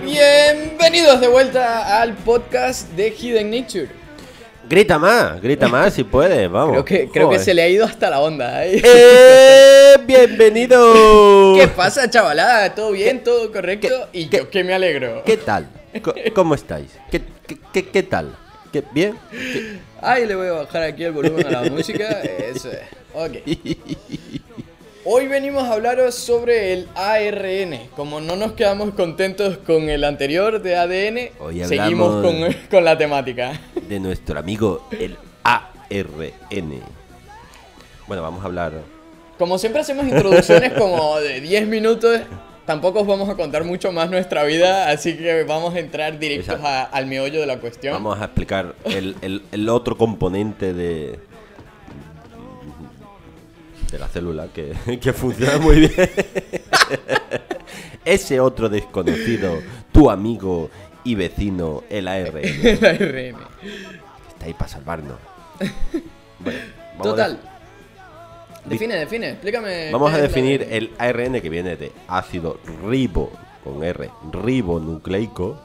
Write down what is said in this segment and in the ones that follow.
Bienvenidos de vuelta al podcast de Hidden Nature. Grita más, grita más si puedes, vamos. Creo que, creo que se le ha ido hasta la onda. ¿eh? ¡Eh! ¡Bienvenido! ¿Qué pasa, chavalada? ¿Todo bien? ¿Todo correcto? y yo que me alegro. ¿Qué tal? ¿Cómo estáis? ¿Qué, qué, qué- qué tal? ¿Qué, ¿Bien? ¿Qué- Ay, le voy a bajar aquí el volumen a la música. Eso es. Ok. Hoy venimos a hablaros sobre el ARN. Como no nos quedamos contentos con el anterior de ADN, Hoy seguimos con, con la temática. De nuestro amigo el ARN. Bueno, vamos a hablar. Como siempre hacemos introducciones como de 10 minutos, tampoco os vamos a contar mucho más nuestra vida, así que vamos a entrar directos a- al meollo de la cuestión. Vamos a explicar el, el- el otro componente de. de la célula que, que funciona muy bien. Ese otro desconocido, tu amigo y vecino, el ARN. El ARN. Está ahí para salvarnos. Bueno, vamos Total. Define, define, explícame. Vamos a definir el ARN que viene de ácido ribo, con R, ribonucleico.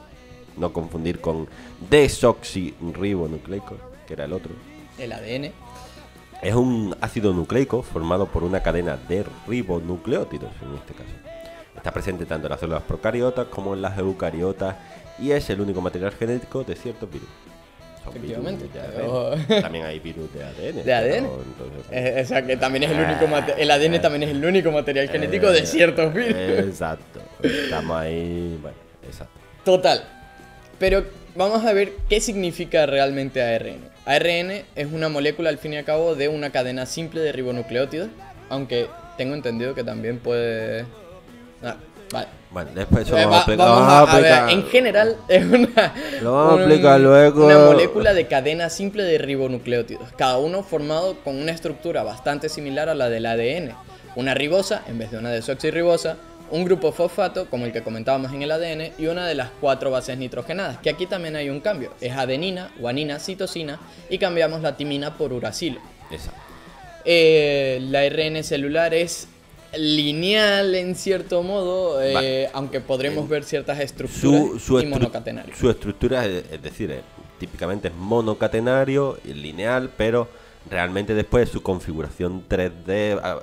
No confundir con desoxirribonucleico, que era el otro. El ADN. Es un ácido nucleico formado por una cadena de ribonucleótidos, en este caso. Está presente tanto en las células procariotas como en las eucariotas y es el único material genético de ciertos virus. Efectivamente, de. También hay virus de ADN. ¿De ADN? entonces- o sea, que también es el único mate- el ADN también es el único material genético de ciertos virus. Exacto. Estamos ahí. Bueno, exacto. Total. Pero vamos a ver qué significa realmente ARN. ARN es una molécula al fin y al cabo de una cadena simple de ribonucleótidos, aunque tengo entendido que también puede... Ah, vale. Bueno, después eso Eh, va- vamos a explicar. vamos vamos a- a a ver, explicar. en general es una, Lo vamos a explicar luego. una molécula de cadena simple de ribonucleótidos, cada uno formado con una estructura bastante similar a la del ADN. Una ribosa en vez de una desoxirribosa, un grupo fosfato como el que comentábamos en el ADN y una de las cuatro bases nitrogenadas, que aquí también hay un cambio, es adenina, guanina, citosina y cambiamos la timina por uracilo. Exacto. Eh, la ARN celular es lineal en cierto modo, eh, aunque podremos ver ciertas estructuras Su, su, y estru- monocatenarios. su estructura, es, es decir, eh, típicamente es monocatenario, y lineal, pero realmente después su configuración 3D ah,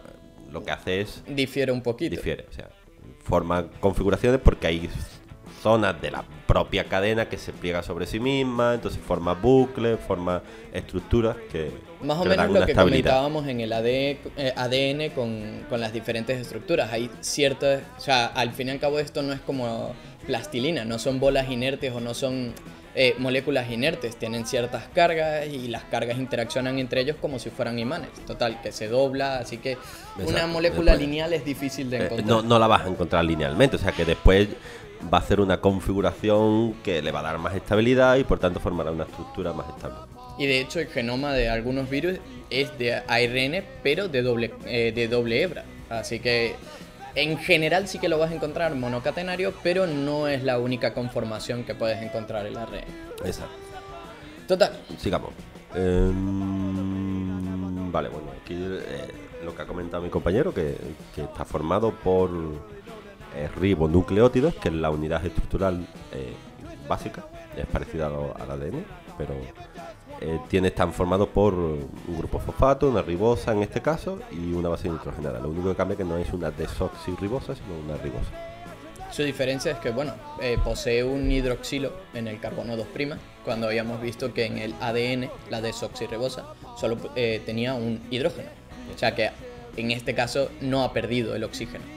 lo que hace es Difiere un poquito. difiere. O sea, forma configuraciones porque hay zonas de la propia cadena que se pliega sobre sí misma, entonces forma bucles, forma estructuras que Más o que menos lo que comentábamos en el AD, eh, ADN con, con las diferentes estructuras. Hay ciertas, o sea, al fin y al cabo esto no es como plastilina, no son bolas inertes o no son eh, moléculas inertes, tienen ciertas cargas y las cargas interaccionan entre ellos como si fueran imanes. Total, que se dobla, así que una molécula después- lineal es difícil de Eh, encontrar. no, no la vas a encontrar linealmente, o sea que después va a hacer una configuración que le va a dar más estabilidad y por tanto formará una estructura más estable. Y de hecho el genoma de algunos virus es de ARN, pero de doble, eh, de doble hebra. Así que en general sí que lo vas a encontrar monocatenario, pero no es la única conformación que puedes encontrar en la ARN. Exacto. Total, Sigamos. Em, vale, bueno, aquí eh, lo que ha comentado mi compañero, que, que está formado por ribonucleótidos, que es la unidad estructural eh, básica, es parecida al ADN, pero eh, tiene, están formados por un grupo fosfato, una ribosa en este caso, y una base nitrogenada. Lo único que cambia es que no es una desoxirribosa, sino una ribosa. su diferencia es que, bueno, eh, posee un hidroxilo en el carbono 2', cuando habíamos visto que en el ADN, la desoxirribosa, solo eh, tenía un hidrógeno. O sea que en este caso no ha perdido el oxígeno.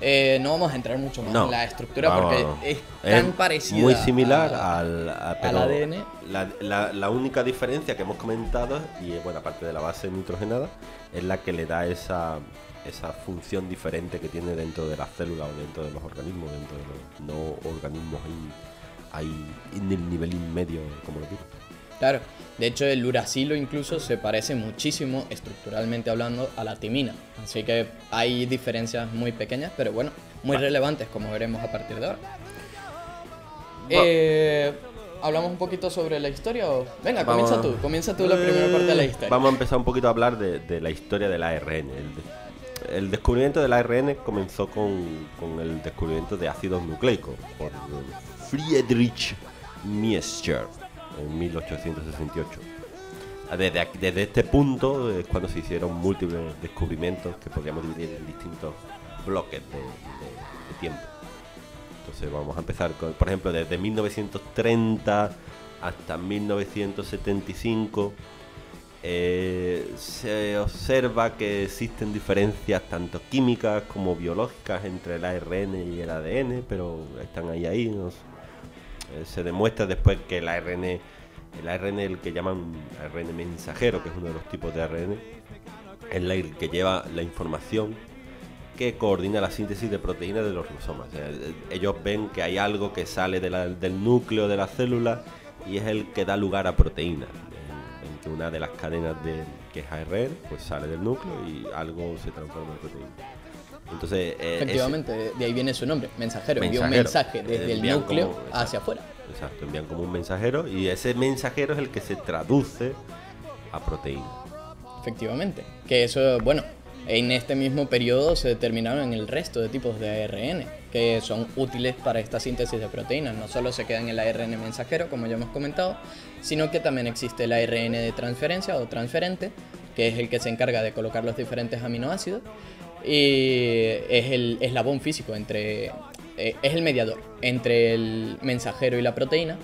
Eh, no vamos a entrar mucho más No, en la estructura vamos, porque es tan parecida Muy similar a- al, a- al ADN. La, la- la única diferencia que hemos comentado, y bueno, aparte de la base nitrogenada, es la que le da esa, esa función diferente que tiene dentro de las células o dentro de los organismos, dentro de los no organismos ahí, ahí en el nivel inmedio, como lo digo. Claro, de hecho el uracilo incluso se parece muchísimo estructuralmente hablando a la timina, así que hay diferencias muy pequeñas, pero bueno, muy relevantes como veremos a partir de ahora. Eh, hablamos un poquito sobre la historia o... Venga, comienza tú, comienza tú la primera parte de la historia. Vamos a empezar un poquito a hablar de, la historia del ARN. El, descubrimiento del ARN comenzó con, el descubrimiento de ácidos nucleicos por Friedrich Miescher en 1868. Desde, desde este punto es cuando se hicieron múltiples descubrimientos que podríamos dividir en distintos bloques de tiempo. Entonces vamos a empezar con, por ejemplo, desde 1930 hasta 1975 eh, se observa que existen diferencias tanto químicas como biológicas entre el ARN y el ADN, pero están ahí ahí. Eh, se demuestra después que el ARN, el ARN el que llaman ARN mensajero, que es uno de los tipos de ARN, es el que lleva la información que coordina la síntesis de proteínas de los ribosomas. ellos ven que hay algo que sale del núcleo de la célula y es el que da lugar a proteínas. En, una de las cadenas de, que es ARN pues sale del núcleo y algo se transforma en proteína. Entonces, eh, Efectivamente, de ahí viene su nombre, mensajero. Envía un mensaje desde el núcleo hacia afuera. Exacto, envían como un mensajero y ese mensajero es el que se traduce a proteína. Efectivamente, que eso, bueno, en este mismo periodo se determinaron el resto de tipos de ARN que son útiles para esta síntesis de proteínas. No solo se queda en el ARN mensajero, como ya hemos comentado, sino que también existe el ARN de transferencia o transferente, que es el que se encarga de colocar los diferentes aminoácidos y es el eslabón físico entre eh, es el mediador entre el mensajero y la proteína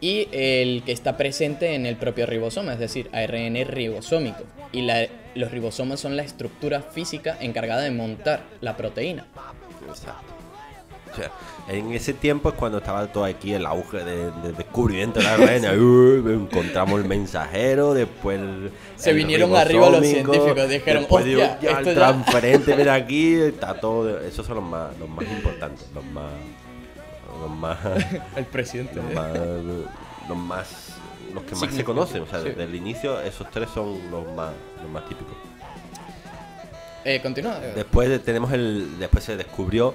y el que está presente en el propio ribosoma, es decir, ARN ribosómico. Y los ribosomas son la estructura física encargada de montar la proteína. Exacto. O sea, en ese tiempo es cuando estaba todo aquí el auge de, descubrimiento de la ARN. encontramos el mensajero, después Se vinieron arriba los científicos, dijeron, hostia, ya el transferente, ven aquí, está todo... Esos son los más, los más importantes, los más los más. el presidente. Los más, los más. Los que más se conocen. O sea, desde el inicio, esos tres son los más, los más típicos. Eh, continúa. Después tenemos el. Después se descubrió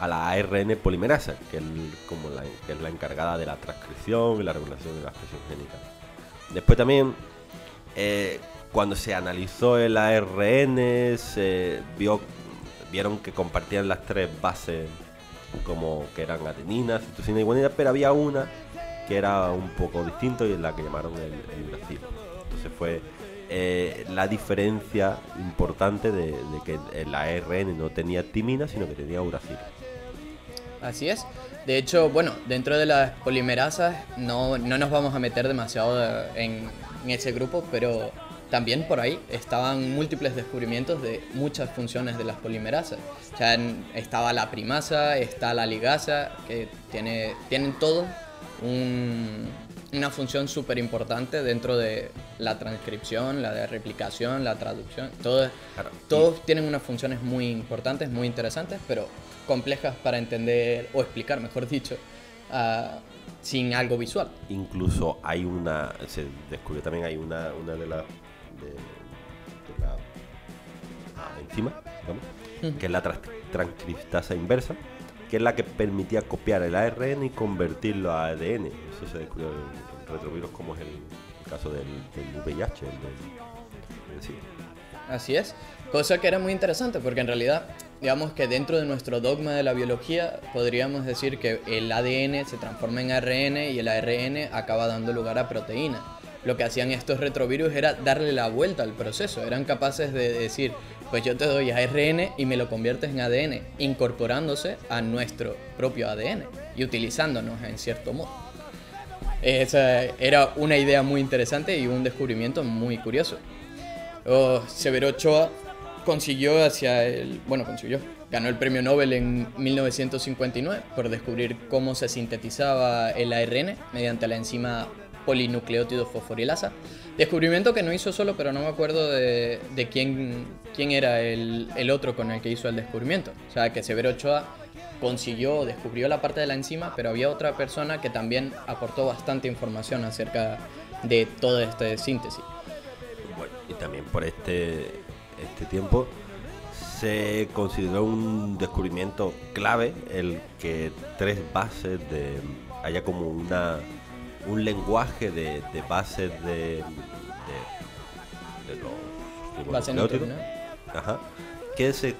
a la ARN polimerasa, que es, como la, que es la encargada de la transcripción y la regulación de la expresión génica. Después también, eh, cuando se analizó el ARN, se vio, vieron que compartían las tres bases como que eran adenina, citosina y guanina, pero había una que era un poco distinto y es la que llamaron el, el uracilo. Entonces fue eh, la diferencia importante de, que el ARN no tenía timina, sino que tenía uracilo. Así es. De hecho, bueno, dentro de las polimerasas no, no nos vamos a meter demasiado en, en ese grupo, pero también por ahí estaban múltiples descubrimientos de muchas funciones de las polimerasas. O sea, estaba la primasa, está la ligasa, que tiene, tienen todo una función súper importante dentro de la transcripción, la de replicación, la traducción. Todo, Todos tienen unas funciones muy importantes, muy interesantes, pero complejas para entender o explicar, mejor dicho, ah, sin algo visual. Incluso hay una, se descubrió también, hay una, una de las de, la enzima, que es la transcriptasa inversa, que es la que permitía copiar el ARN y convertirlo a ADN. Eso se descubrió en, retrovirus, como es el, caso del, VIH, Así es. Cosa que era muy interesante porque en realidad, digamos que dentro de nuestro dogma de la biología, podríamos decir que el ADN se transforma en ARN y el ARN acaba dando lugar a proteína lo que hacían estos retrovirus era darle la vuelta al proceso. Eran capaces de decir, pues yo te doy ARN y me lo conviertes en ADN, incorporándose a nuestro propio ADN y utilizándonos en cierto modo. Esa era una idea muy interesante y un descubrimiento muy curioso. Oh, Severo Ochoa consiguió hacia el... Bueno, consiguió. Ganó el premio Nobel en 1959 por descubrir cómo se sintetizaba el ARN mediante la enzima polinucleótido fosforilasa. Descubrimiento que no hizo solo, pero no me acuerdo de, quién, quién era el, el, otro con el que hizo el descubrimiento. O sea, que Severo Ochoa consiguió, descubrió la parte de la enzima, pero había otra persona que también aportó bastante información acerca de toda esta síntesis. Bueno, y también por este, este tiempo se consideró un descubrimiento clave el que tres bases de haya como una un lenguaje de, de bases de, de, de los Base ajá, que se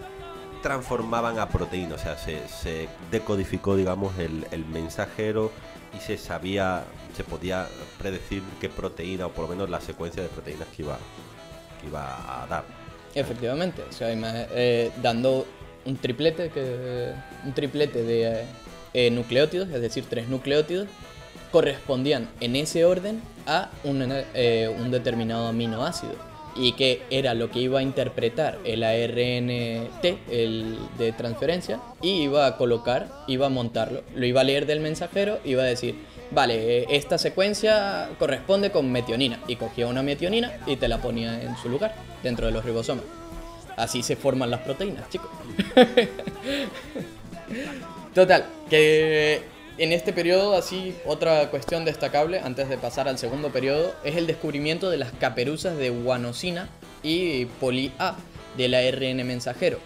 transformaban a proteínas, o sea, se, se decodificó, digamos, el, el mensajero y se sabía, se podía predecir qué proteína, o por lo menos la secuencia de proteínas que iba, que iba a dar. Efectivamente, o sea, eh, dando un triplete, que, un triplete de eh, nucleótidos, es decir, tres nucleótidos, correspondían en ese orden a un, eh, un determinado aminoácido y que era lo que iba a interpretar el ARNT el de transferencia y iba a colocar, iba a montarlo, lo iba a leer del mensajero, iba a decir, vale, eh, esta secuencia corresponde con metionina y cogía una metionina y te la ponía en su lugar dentro de los ribosomas. Así se forman las proteínas, chicos. Total, que en este periodo, así, otra cuestión destacable, antes de pasar al segundo periodo, es el descubrimiento de las caperuzas de guanosina y poli-A del ARN mensajero,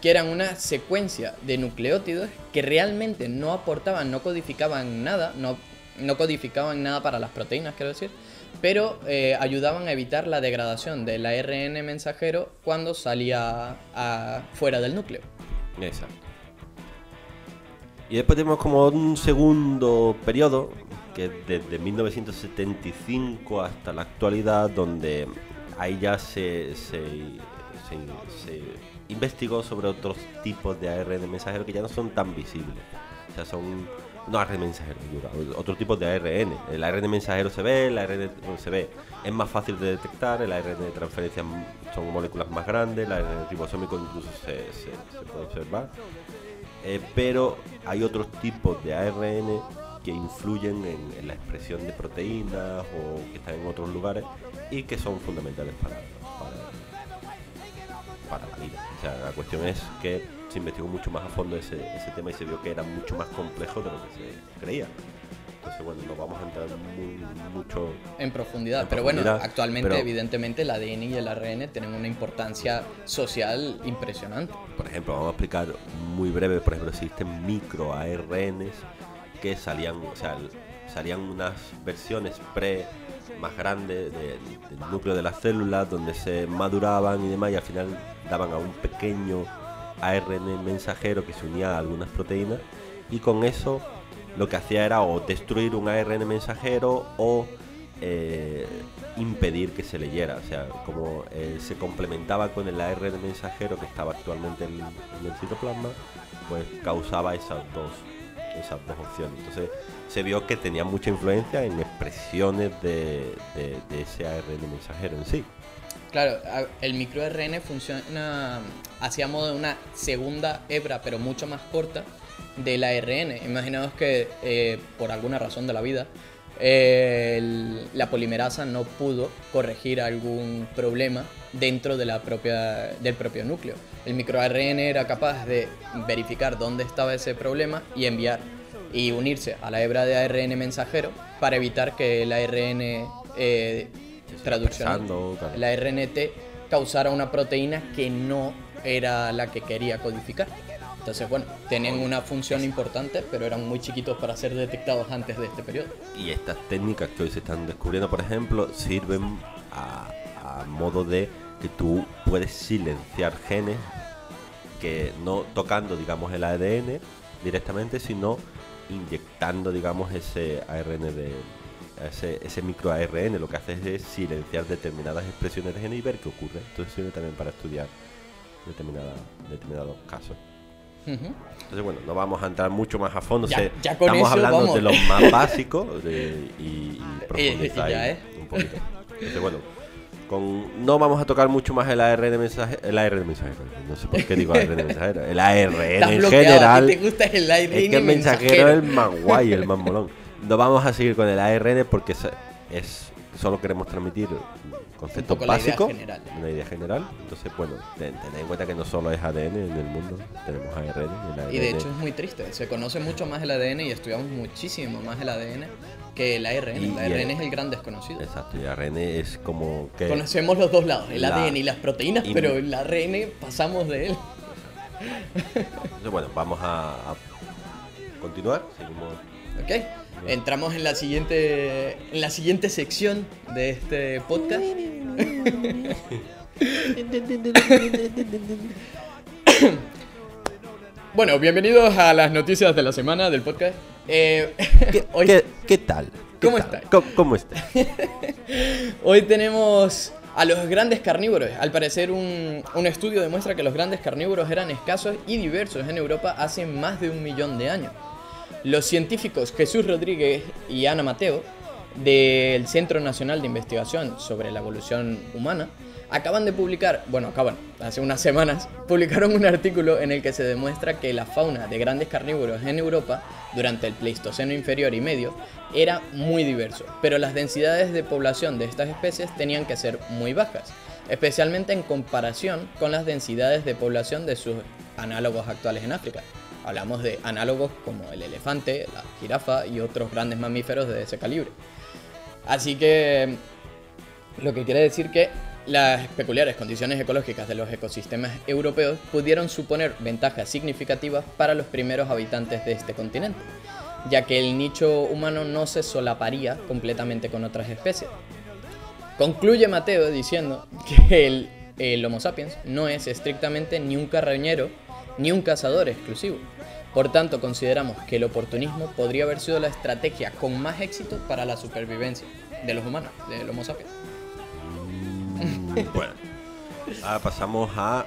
que eran una secuencia de nucleótidos que realmente no aportaban, no codificaban nada, no, no codificaban nada para las proteínas, quiero decir, pero eh, ayudaban a evitar la degradación del ARN mensajero cuando salía a- fuera del núcleo. Exacto. Y después tenemos como un segundo periodo, que es desde 1975 hasta la actualidad, donde ahí ya se, se, se- se investigó sobre otros tipos de ARN mensajero que ya no son tan visibles. O sea, son... No ARN mensajero, otro tipo de ARN. El ARN mensajero se ve, el ARN no se ve. Es más fácil de detectar, el ARN de transferencia son moléculas más grandes, el ARN ribosómico incluso se, se- se puede observar. Eh, pero hay otros tipos de ARN que influyen en, la expresión de proteínas o que están en otros lugares y que son fundamentales para, para, la vida. O sea, la cuestión es que se investigó mucho más a fondo ese tema y se vio que era mucho más complejo de lo que se creía. Entonces, bueno, no vamos a entrar muy, mucho En profundidad. En pero bueno, profundidad, actualmente, pero- evidentemente, el ADN y el ARN tienen una importancia social impresionante. Por ejemplo, vamos a explicar muy breve, por ejemplo, existen micro ARNs que salían, o sea, salían unas versiones pre más grandes de- del núcleo de las células donde se maduraban y demás y al final daban a un pequeño ARN mensajero que se unía a algunas proteínas y con eso lo que hacía era o destruir un ARN mensajero o eh, impedir que se leyera. O sea, como eh, se complementaba con el ARN mensajero que estaba actualmente en, el citoplasma, pues causaba esas dos, esas dos opciones. Entonces se vio que tenía mucha influencia en expresiones de, de- ese ARN mensajero en sí. Claro, el microRN funciona hacia modo de una segunda hebra, pero mucho más corta, del ARN. Imaginaos que eh, por alguna razón de la vida, eh, el- la polimerasa no pudo corregir algún problema dentro de la propia, del propio núcleo. El microARN era capaz de verificar dónde estaba ese problema y enviar y unirse a la hebra de ARN mensajero para evitar que el ARN eh, traducción claro. la RNT causara una proteína que no era la que quería codificar. Entonces, bueno, tenían una función importante, pero eran muy chiquitos para ser detectados antes de este periodo. Y estas técnicas que hoy se están descubriendo, por ejemplo, sirven a, modo de que tú puedes silenciar genes que no tocando, digamos, el ADN directamente, sino inyectando, digamos, ese ARN de ese, ese micro ARN. Lo que hace es silenciar determinadas expresiones de genes y ver qué ocurre. Entonces sirve también para estudiar determinados casos. Entonces, bueno, no vamos a entrar mucho más a fondo. Ya- se- ya con estamos eso, hablando vamos. de los más básicos de- y, y profundizar ya, ahí ¿eh? un poquito. Entonces, bueno, con, no vamos a tocar mucho más el ARN mensajero. El ARN mensajero, no sé por qué digo ARN mensajero. El ARN en general. te gusta el ARN Es que el mensajero mensajero. es el más guay, el más molón. No vamos a seguir con el ARN porque es, es- solo queremos transmitir conceptos idea básicos, una idea general. Entonces, bueno, ten- tened en cuenta que no solo es ADN en el mundo, tenemos ARN. y el Y de hecho es muy triste, se conoce mucho más el ADN y estudiamos muchísimo más el ADN que el ARN. Y- el ARN el- es el gran desconocido. Exacto, y ARN es como que... Conocemos los dos lados, el La- ADN y las proteínas, y- pero el ARN pasamos de él. Entonces, bueno, vamos a, a continuar. Seguimos ¿Ok? Entramos en la siguiente en la siguiente sección de este podcast. bueno, bienvenidos a las noticias de la semana del podcast. Eh, ¿Qué, hoy, qué- qué tal? ¿Qué ¿Cómo tal? está? ¿Cómo, cómo está? hoy tenemos a los grandes carnívoros. Al parecer un, un estudio demuestra que los grandes carnívoros eran escasos y diversos en Europa hace más de un millón de años. Los científicos Jesús Rodríguez y Ana Mateo del Centro Nacional de Investigación sobre la Evolución Humana acaban de publicar, bueno, acaban, hace unas semanas, publicaron un artículo en el que se demuestra que la fauna de grandes carnívoros en Europa durante el Pleistoceno inferior y medio era muy diverso, pero las densidades de población de estas especies tenían que ser muy bajas, especialmente en comparación con las densidades de población de sus análogos actuales en África. Hablamos de análogos como el elefante, la jirafa y otros grandes mamíferos de ese calibre. Así que lo que quiere decir que las peculiares condiciones ecológicas de los ecosistemas europeos pudieron suponer ventajas significativas para los primeros habitantes de este continente, ya que el nicho humano no se solaparía completamente con otras especies. Concluye Mateo diciendo que el, el Homo sapiens no es estrictamente ni un carroñero ni un cazador exclusivo. Por tanto, consideramos que el oportunismo podría haber sido la estrategia con más éxito para la supervivencia de los humanos, del Homo sapiens. Mm, bueno, ahora pasamos a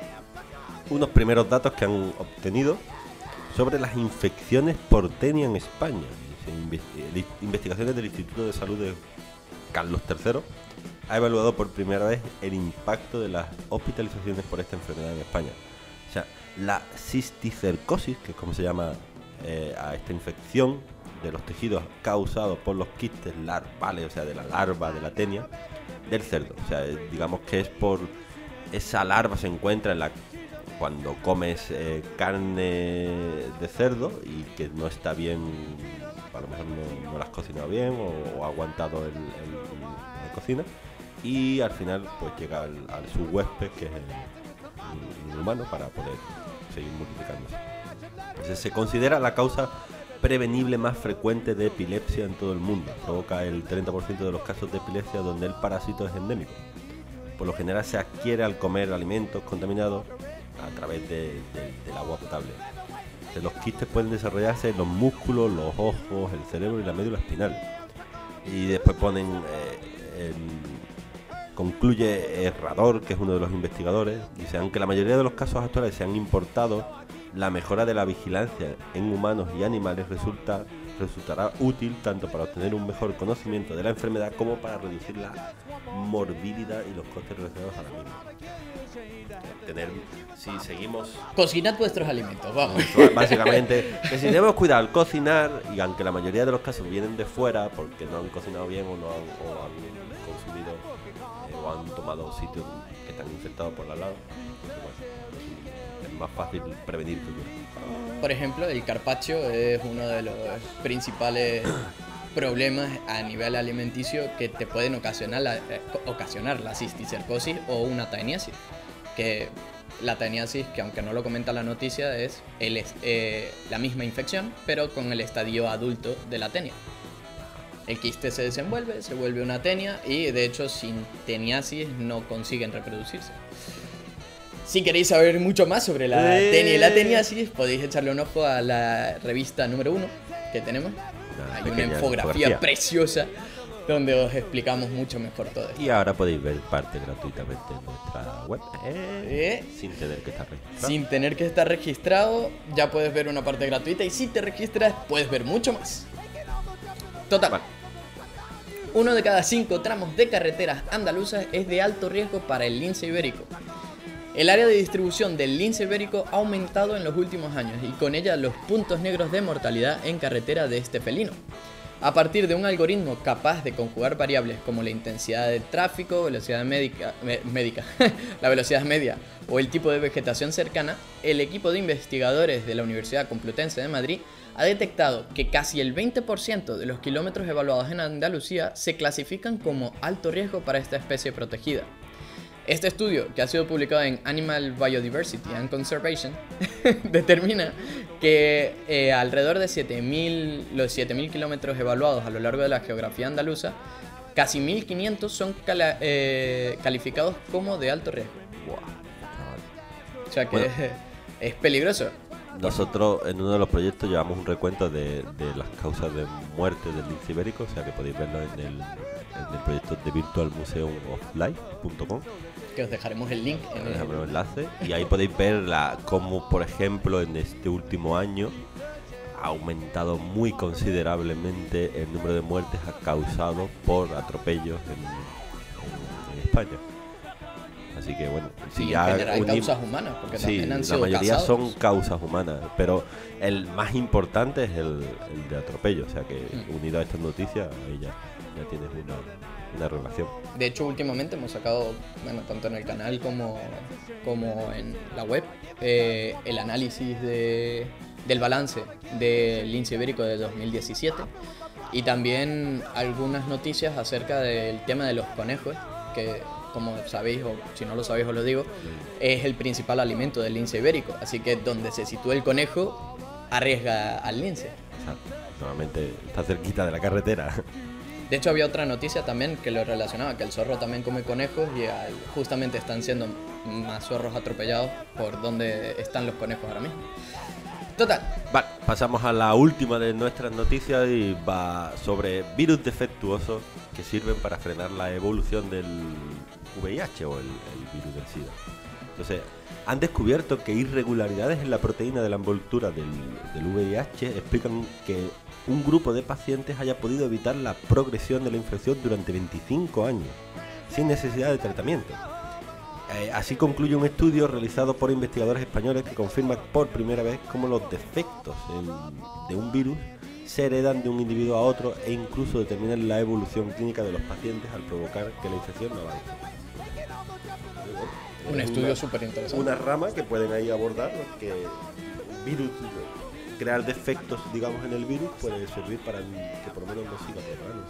unos primeros datos que han obtenido sobre las infecciones por tenia en España. Dice, "Inve- eh, Investigaciones del Instituto de Salud de Carlos III ha evaluado por primera vez el impacto de las hospitalizaciones por esta enfermedad en España. La cisticercosis, que es como se llama eh, a esta infección de los tejidos causados por los quistes larvales, o sea, de la larva de la tenia, del cerdo. O sea, eh, digamos que es por esa larva se encuentra en la cuando comes eh, carne de cerdo y que no está bien, a lo mejor no, la has cocinado bien o, ha aguantado el, la cocina y al final pues llega al, al que es el humano para poder se considera la causa prevenible más frecuente de epilepsia en todo el mundo. Provoca el 30% de los casos de epilepsia donde el parásito es endémico. Por lo general se adquiere al comer alimentos contaminados a través de- de- del agua potable. Entonces, los quistes pueden desarrollarse en los músculos, los ojos, el cerebro y la médula espinal. Y después ponen eh, concluye Herrador, que es uno de los investigadores, dice, aunque la mayoría de los casos actuales se han importado, la mejora de la vigilancia en humanos y animales resulta, resultará útil tanto para obtener un mejor conocimiento de la enfermedad como para reducir la morbilidad y los costes relacionados a la misma. Tener, si seguimos Cocinad vuestros alimentos, vamos. Básicamente, que si debemos cuidar al cocinar, y aunque la mayoría de los casos vienen de fuera porque no han cocinado bien o no han, o han consumido han tomado sitios que están infectados por la lava, bueno, es más fácil prevenir que. Por ejemplo, el carpaccio es uno de los principales problemas a nivel alimenticio que te pueden ocasionar la, eh, ocasionar la cisticercosis o una taeniasis. Que la taeniasis, que aunque no lo comenta la noticia, es el, eh, la misma infección, pero con el estadio adulto de la tenia. El quiste se desenvuelve, se vuelve una tenia y de hecho sin teniasis no consiguen reproducirse. Si queréis saber mucho más sobre la Eh. tenia y la teniasis, podéis echarle un ojo a la revista número uno que tenemos. Una Hay una infografía, infografía. preciosa donde os explicamos mucho mejor todo esto. Y ahora podéis ver parte gratuitamente en nuestra web, eh, Eh. sin tener que estar registrado. Sin tener que estar registrado, ya puedes ver una parte gratuita y si te registras, puedes ver mucho más. Total. Vale. Uno de cada cinco tramos de carreteras andaluzas es de alto riesgo para el lince ibérico. El área de distribución del lince ibérico ha aumentado en los últimos años y con ella los puntos negros de mortalidad en carretera de este felino. A partir de un algoritmo capaz de conjugar variables como la intensidad de tráfico, velocidad médica, médica la velocidad media o el tipo de vegetación cercana, el equipo de investigadores de la Universidad Complutense de Madrid ha detectado que casi el 20% de los kilómetros evaluados en Andalucía se clasifican como alto riesgo para esta especie protegida. Este estudio, que ha sido publicado en Animal Biodiversity and Conservation, determina que eh, alrededor de 7000, los 7.000 kilómetros evaluados a lo largo de la geografía andaluza, casi 1.500 son cala- eh, calificados como de alto riesgo. Chaval. O sea que Bueno. es, es peligroso. Nosotros en uno de los proyectos llevamos un recuento de, de las causas de muerte del lince ibérico, o sea que podéis verlo en el, en el proyecto de virtualmuseumoflife.com, Que os dejaremos el link en el, el enlace, y ahí podéis ver la, cómo, por ejemplo, en este último año ha aumentado muy considerablemente el número de muertes causados por atropellos en, en- en España. Así que bueno, si en ya causas humanas, porque Sí, han la sido mayoría casados. son causas humanas, pero el más importante es el, el de atropello, o sea que Mm. unido a estas noticias, ahí ya, ya tienes una, una relación. De hecho, últimamente hemos sacado, bueno, tanto en el canal como, como en la web, eh, el análisis de, del balance del lince ibérico de 2017 y también algunas noticias acerca del tema de los conejos, que como sabéis, o si no lo sabéis os lo digo, es el principal alimento del lince ibérico. Así que donde se sitúa el conejo, arriesga al lince. O sea, normalmente está cerquita de la carretera. De hecho, había otra noticia también que lo relacionaba, que el zorro también come conejos y justamente están siendo más zorros atropellados por donde están los conejos ahora mismo. Total, Vale, pasamos a la última de nuestras noticias y va sobre virus defectuosos que sirven para frenar la evolución del VIH o el, el virus del SIDA. Entonces, han descubierto que irregularidades en la proteína de la envoltura del, VIH explican que un grupo de pacientes haya podido evitar la progresión de la infección durante 25 años, sin necesidad de tratamiento. Eh, así concluye un estudio realizado por investigadores españoles que confirma por primera vez cómo los defectos de un virus se heredan de un individuo a otro e incluso determinan la evolución clínica de los pacientes al provocar que la infección no avance. Un Es estudio una- súper interesante. Una rama que pueden ahí abordar, que el virus, crear defectos, digamos, en el virus puede servir para que por lo menos no siga propagando.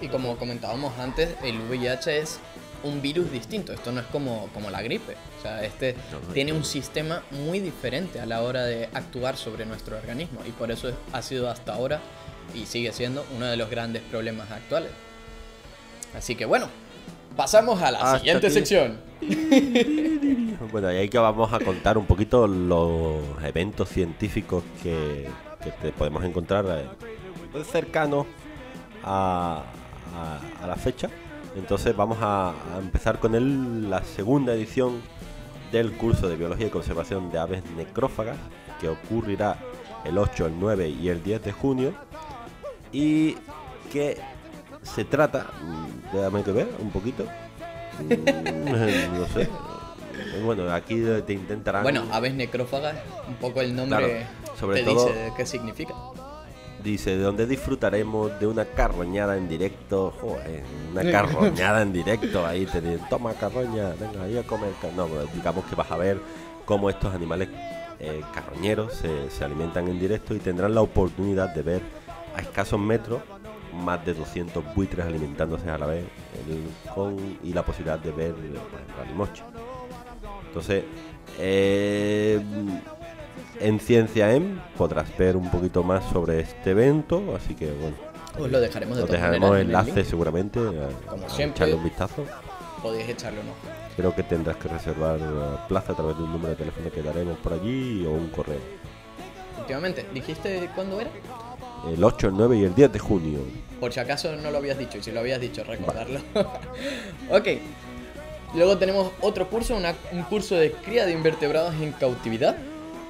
Y como comentábamos antes, el VIH es un virus distinto. Esto no es como, como la gripe. O sea, este No, no, tiene no. un sistema muy diferente a la hora de actuar sobre nuestro organismo. Y por eso es- ha sido hasta ahora y sigue siendo uno de los grandes problemas actuales. Así que bueno, pasamos a la Hasta siguiente aquí. sección. Bueno, y ahí que vamos a contar un poquito los eventos científicos que, que te podemos encontrar eh, pues, cercanos a, a- a la fecha. Entonces vamos a, a empezar con el- la segunda edición del curso de Biología y Conservación de Aves Necrófagas, que ocurrirá el 8, el 9 y el 10 de junio. Y que se trata, mm, déjame que ver un poquito, Mm, no sé. Bueno, aquí te intentarán. Bueno, aves necrófagas, un poco el nombre Claro, sobre te todo- dice qué significa. Dice, de donde disfrutaremos de una carroñada en directo. Joder, una carroñada en directo. Ahí te dicen, toma carroña, venga, ahí a comer. ca-". No, pero digamos que vas a ver cómo estos animales eh, carroñeros se, se alimentan en directo y tendrán la oportunidad de ver a escasos metros más de 200 buitres alimentándose a la vez el- con, y la posibilidad de ver por ejemplo, a Limoche. Entonces, eh, en Ciencia M podrás ver un poquito más sobre este evento, así que bueno, Os lo dejaremos de os dejaremos en enlace seguramente a, Como a siempre. echarle un vistazo. Podéis echarle un ojo. Creo que tendrás que reservar plaza a través de un número de teléfono que daremos por allí o un correo. Últimamente, ¿dijiste cuándo era? El 8, el 9 y el 10 de junio. Por si acaso no lo habías dicho, y si lo habías dicho, recordarlo. ok. Luego tenemos otro curso, una- un curso de cría de invertebrados en cautividad,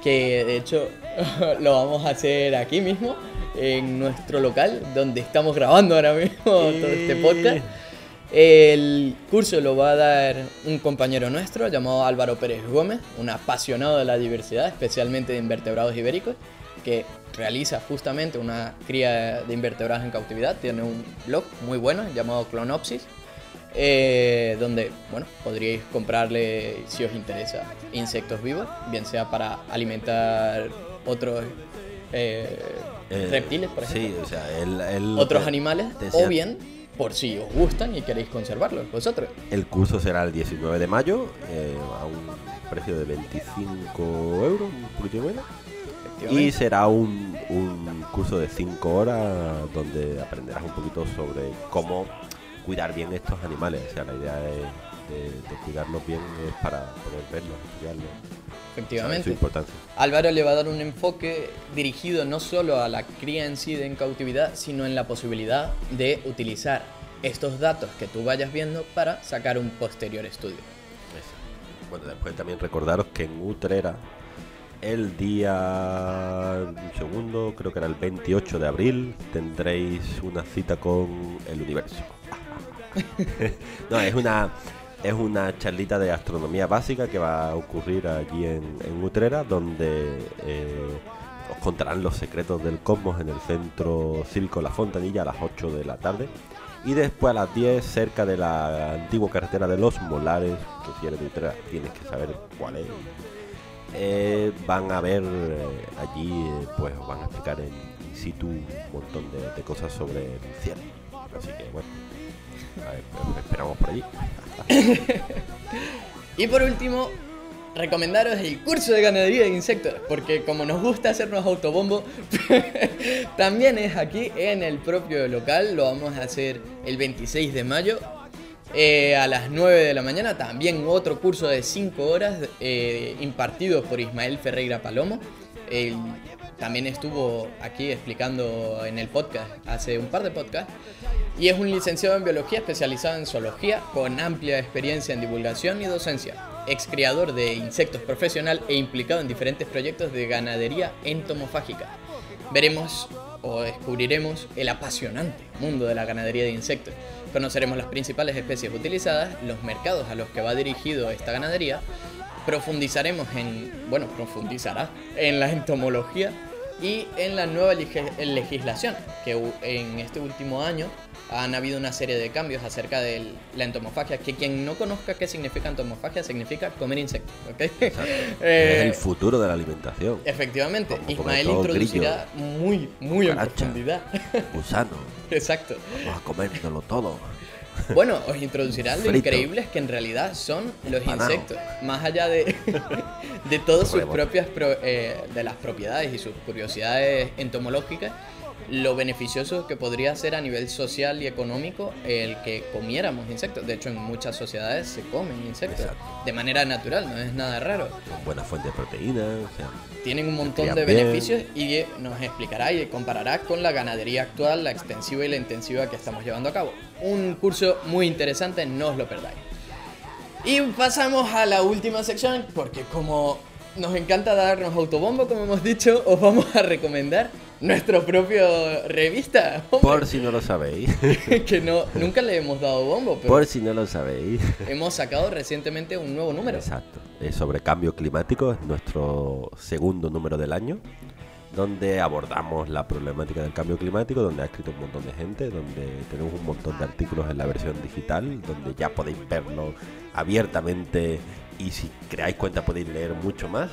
que de hecho lo vamos a hacer aquí mismo, en nuestro local, donde estamos grabando ahora mismo todo este podcast. El curso lo va a dar un compañero nuestro llamado Álvaro Pérez Gómez, un apasionado de la diversidad, especialmente de invertebrados ibéricos, que realiza justamente una cría de invertebrados en cautividad. Tiene un blog muy bueno llamado Clonopsis, eh, donde bueno, podríais comprarle, si os interesa, insectos vivos, bien sea para alimentar otros eh, Eh, reptiles, por ejemplo Sí, o sea, el, el- otros animales o bien por si os gustan y queréis conservarlos vosotros. El curso será el 19 de mayo a un precio de 25 euros, un poquito menos. Y será un, un curso de 5 horas donde aprenderás un poquito sobre cómo cuidar bien estos animales. O sea, la idea de, de cuidarlos bien es para poder verlos, estudiarlos. Efectivamente. Su importancia. Álvaro le va a dar un enfoque dirigido no solo a la cría en sí de en cautividad, sino en la posibilidad de utilizar estos datos que tú vayas viendo para sacar un posterior estudio. Bueno, después también recordaros que en Utrera el día un segundo, creo que era el 28 de abril, tendréis una cita con el universo. no, es una es una charlita de astronomía básica que va a ocurrir allí en, Utrera, donde eh, os contarán los secretos del cosmos en el centro cívico La Fontanilla a las 8 de la tarde. Y después a las 10, cerca de la antigua carretera de los Molares, que si eres de Utrera tienes que saber cuál es. Eh, van a ver eh, allí, pues van a explicar en situ un montón de, cosas sobre el cielo. Así que bueno, esperamos por allí. y por último, recomendaros el curso de ganadería de insectos, porque como nos gusta hacernos autobombo, también es aquí en el propio local, lo vamos a hacer el 26 de mayo. Eh, a las 9 de la mañana también otro curso de 5 horas eh, impartido por Ismael Ferreira Palomo. también estuvo aquí explicando en el podcast, hace un par de podcasts, y es un licenciado en biología especializado en zoología con amplia experiencia en divulgación y docencia, ex criador de insectos profesional e implicado en diferentes proyectos de ganadería entomofágica. Veremos o descubriremos el apasionante mundo de la ganadería de insectos. Conoceremos las principales especies utilizadas, los mercados a los que va dirigido esta ganadería, profundizaremos en, bueno, profundizará en la entomología y en la nueva legislación que en este último año han habido una serie de cambios acerca de la entomofagia, que quien no conozca qué significa entomofagia significa comer insectos, es el eh, futuro de la alimentación. Efectivamente, Ismael introducirá muy, muy en profundidad. Gusano. Exacto. Vamos a comérnoslo todo. Bueno, os introducirá lo increíbles que en realidad son los insectos. Más allá de, de todas sus propias eh, de las propiedades y sus curiosidades entomológicas, lo beneficioso que podría ser a nivel social y económico el que comiéramos insectos. De hecho, en muchas sociedades se comen insectos de manera natural, no es nada raro. Con buena fuente de proteínas. Tienen un montón de beneficios y nos explicará y comparará con la ganadería actual, la extensiva y la intensiva que estamos llevando a cabo. Un curso muy interesante, no os lo perdáis. Y pasamos a la última sección, porque como nos encanta darnos autobombo, como hemos dicho, os vamos a recomendar nuestro propio revista. Por si no lo sabéis. que no, nunca le hemos dado bombo. Pero Por si no lo sabéis. hemos sacado recientemente un nuevo número. Exacto. Es sobre cambio climático, es nuestro segundo número del año, donde abordamos la problemática del cambio climático, donde ha escrito un montón de gente, donde tenemos un montón de artículos en la versión digital, donde ya podéis verlo abiertamente y si creáis cuenta podéis leer mucho más.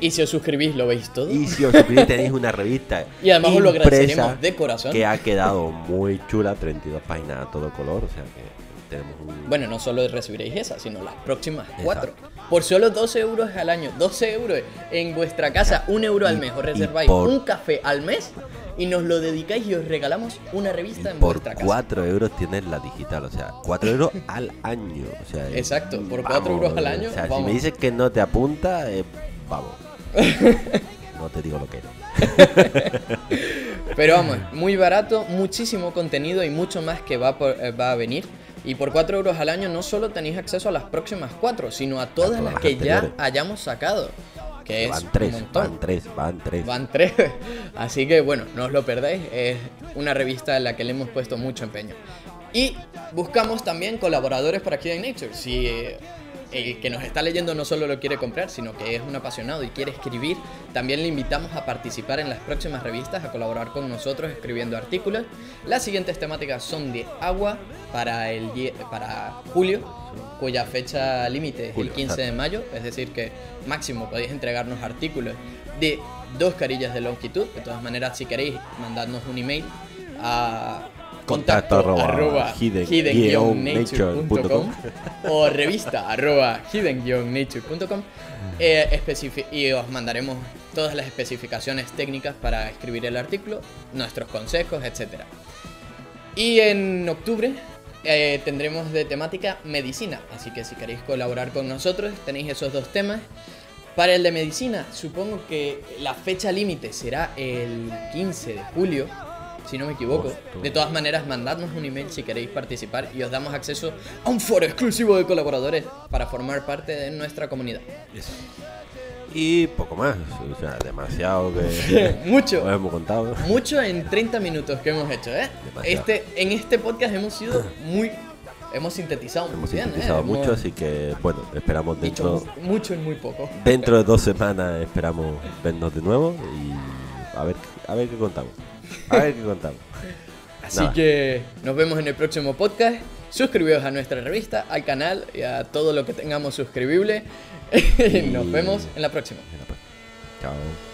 y si os suscribís lo veis todo. Y si os suscribís tenéis una revista. y además os lo agradeceremos de corazón. Que ha quedado muy chula, 32 páginas a todo color. O sea que tenemos un... Bueno, no solo recibiréis esa, sino las próximas cuatro. Por solo 12 euros al año, 12 euros en vuestra casa, un euro al mes, os reserváis un café al mes y nos lo dedicáis y os regalamos una revista en vuestra casa. Por 4 euros tienes la digital, o sea, 4 euros al año. O sea, Exacto, por 4 euros al año. O sea, si me dices que no te apunta, eh, vamos. no te digo lo que no. Pero vamos, muy barato, muchísimo contenido y mucho más que va, eh, va a venir. Y por 4 euros al año no solo tenéis acceso a las próximas 4, sino a todas, las, que ya hayamos sacado que van tres, Van tres, van tres. Van tres. Así que bueno, no os lo perdáis. Es una revista en la que le hemos puesto mucho empeño. Y buscamos también colaboradores para Kid Nature. Si eh, el que nos está leyendo no solo lo quiere comprar, sino que es un apasionado y quiere escribir, también le invitamos a participar en las próximas revistas, a colaborar con nosotros escribiendo artículos. Las siguientes temáticas son de agua para, el, para julio, cuya fecha límite es el 15 de mayo, es decir que máximo podéis entregarnos artículos de dos carillas de longitud, de todas maneras si queréis mandadnos un email a contacto, Contacto arroba arroba hidden- hidden-nature.com nature.com. o revista arroba hidden-nature.com eh, y os mandaremos todas las especificaciones técnicas para escribir el artículo, nuestros consejos, etc. Y en octubre eh, tendremos de temática medicina, así que si queréis colaborar con nosotros tenéis esos dos temas. Para el de medicina, supongo que la fecha límite será el 15 de julio, si no me equivoco. Hostia. De todas maneras, mandadnos un email si queréis participar y os damos acceso a un foro exclusivo de colaboradores para formar parte de nuestra comunidad. Y poco más, o sea, demasiado que Mucho. os hemos contado. Mucho en 30 minutos que hemos hecho, ¿eh? Demasiado. Este, en este podcast hemos sido muy... Hemos sintetizado muy Hemos bien, ¿eh? sintetizado Hemos mucho, así que bueno, esperamos dentro, mu- mucho en muy poco. dentro de dos semanas esperamos vernos de nuevo y a ver, a ver qué contamos. A ver qué contamos. Así que nos vemos en el próximo podcast. Suscribiros a nuestra revista, al canal y a todo lo que tengamos suscribible. Y nos vemos en la próxima. Venga, pues. Chao.